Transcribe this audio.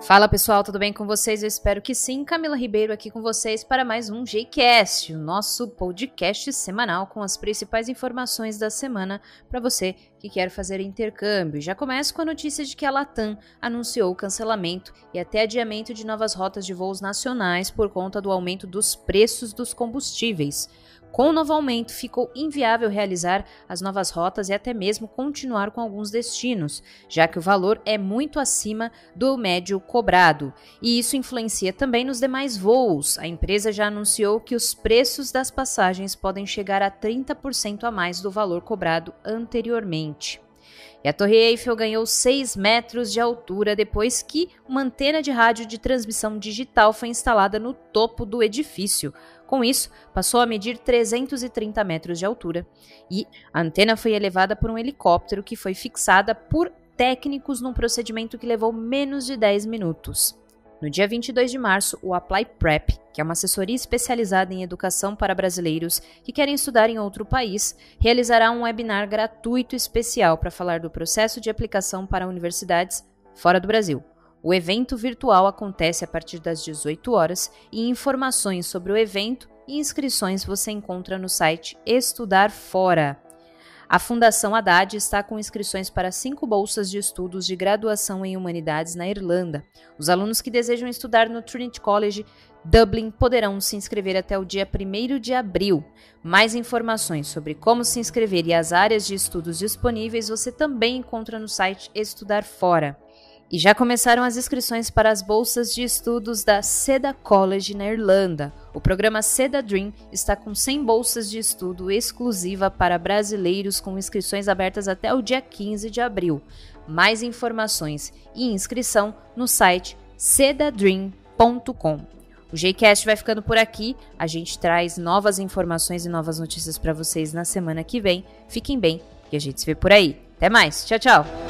Fala pessoal, tudo bem com vocês? Eu espero que sim. Camila Ribeiro aqui com vocês para mais um Gcast, o nosso podcast semanal com as principais informações da semana para você que quer fazer intercâmbio. Já começo com a notícia de que a Latam anunciou o cancelamento e até adiamento de novas rotas de voos nacionais por conta do aumento dos preços dos combustíveis. Com o novo aumento, ficou inviável realizar as novas rotas e até mesmo continuar com alguns destinos, já que o valor é muito acima do médio cobrado. E isso influencia também nos demais voos. A empresa já anunciou que os preços das passagens podem chegar a 30% a mais do valor cobrado anteriormente. E a Torre Eiffel ganhou 6 metros de altura depois que uma antena de rádio de transmissão digital foi instalada no topo do edifício. Com isso, passou a medir 330 metros de altura e a antena foi elevada por um helicóptero que foi fixada por técnicos num procedimento que levou menos de 10 minutos. No dia 22 de março, o Apply Prep, que é uma assessoria especializada em educação para brasileiros que querem estudar em outro país, realizará um webinar gratuito especial para falar do processo de aplicação para universidades fora do Brasil. O evento virtual acontece a partir das 18 horas e informações sobre o evento e inscrições você encontra no site Estudar Fora. A Fundação Haddad está com inscrições para cinco bolsas de estudos de graduação em humanidades na Irlanda. Os alunos que desejam estudar no Trinity College Dublin poderão se inscrever até o dia 1 de abril. Mais informações sobre como se inscrever e as áreas de estudos disponíveis você também encontra no site Estudar Fora. E já começaram as inscrições para as bolsas de estudos da Seda College na Irlanda. O programa Seda Dream está com 100 bolsas de estudo exclusiva para brasileiros com inscrições abertas até o dia 15 de abril. Mais informações e inscrição no site sedadream.com. O Gcast vai ficando por aqui. A gente traz novas informações e novas notícias para vocês na semana que vem. Fiquem bem e a gente se vê por aí. Até mais. Tchau, tchau.